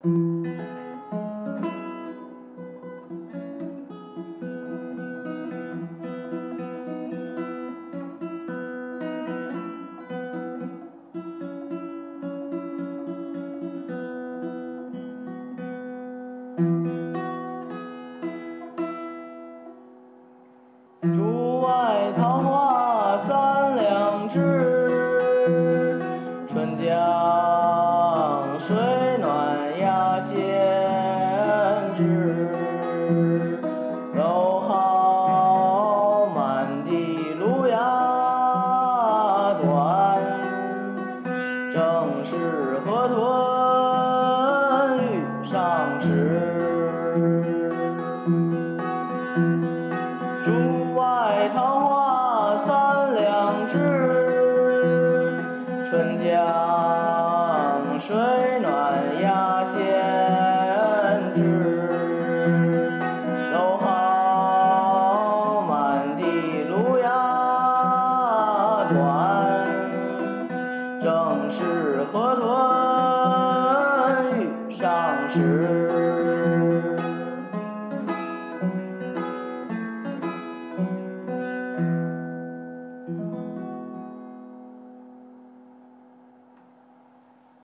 竹先知。蒌蒿满地芦芽短，正是河豚欲上时。竹外桃花三两枝，春江水暖短，正是河豚欲上时。